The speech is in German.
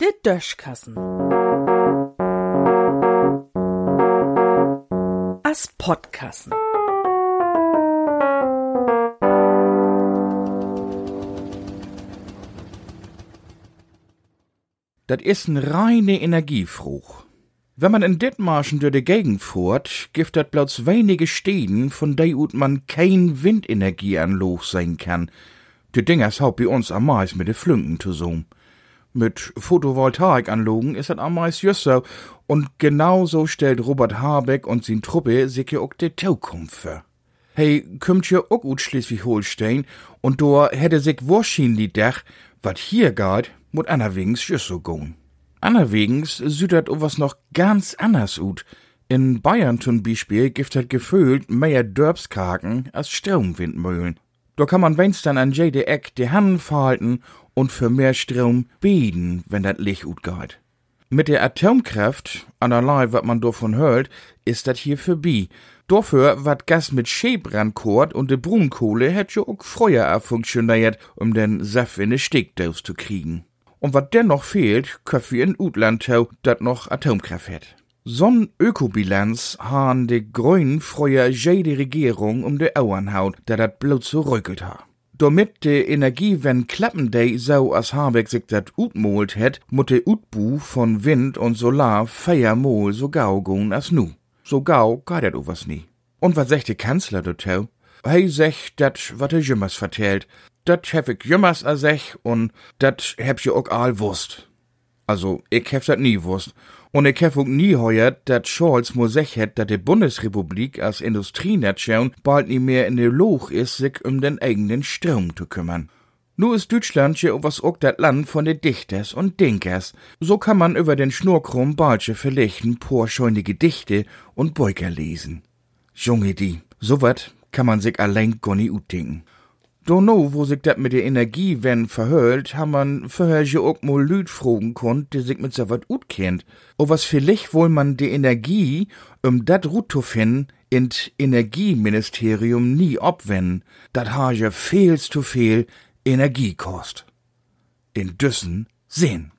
De Döschkassen. As Podkassen. Das ist ein reine Energiefruch. Wenn man in Dithmarschen durch die Gegend fuhrt, gibt das bloß wenige Städten, von denen man kein Windenergieanloch sein kann. Die Dingers haupt bei uns am meisten mit de Flünken zusammen. Mit Photovoltaikanlagen ist das am meisten so. Und genauso stellt Robert Habeck und sin Truppe sich ja auch die Zukunft vor. Hey, kommt ja auch ut Schleswig-Holstein und da hätte sich wahrscheinlich dach, wat hier geht, mut anerwegens just so gehen. Anerwegens das was noch ganz anders ut. In Bayern zum Beispiel gibt es gefühlt mehr Dörbskaken als Stromwindmühlen. Da kann man wenigstens an jede Eck die Hand verhalten und für mehr Strom beten, wenn das Licht gut geht. Mit der Atomkraft, allerlei wat man davon hört, ist das hier vorbei. Dafür wat Gas mit Schäbrand kocht und de Brunkohle hätt jo auch früher funktioniert, um den Saft in de Steckdose zu kriegen. Und wat dennoch fehlt, köff wir in Utland tau, dat noch Atomkraft hätt. So'n Ökobilanz han de Grünen früher jede Regierung um de Auern haut, da dat bloß so rückelt ha. Damit de Energiewende klappen de so as Habeck sich dat utmolt het, mutte Utbu von Wind und Solar feiermol so gau gun as nu. So gau geht dat was nie. Und was sagt der Kanzler dazu? Hey, sech dat, wat er jümmers vertellt. Dat hab ich jümmers a sech und dat hab ich auch all wusst. Also, ich hab dat nie wusst. Und ich hab auch nie heuert, dat Scholz mo sech het, dat die Bundesrepublik als Industrienation bald nie mehr in der Loch is, sich um den eigenen Strom zu kümmern. Nu ist Deutschland ja was auch dat Land von de Dichters und Dinkers. So kann man über den Schnurkrumm balche verlichten porscheune Gedichte und Beuker lesen. Junge die, so wat kann man sich allein gar nie utdenken. Dono, wo sich dat mit der Energie wenn verhölt, ha man vorher ja auch mal Lüd fragen konnt, die sich mit so wat ut kennt. O was vielleicht wohl man die Energie, um dat Rut zu finden, in Energieministerium nie obwenden. Dat ha ja zu viel Energie kost. In Düssen sehen.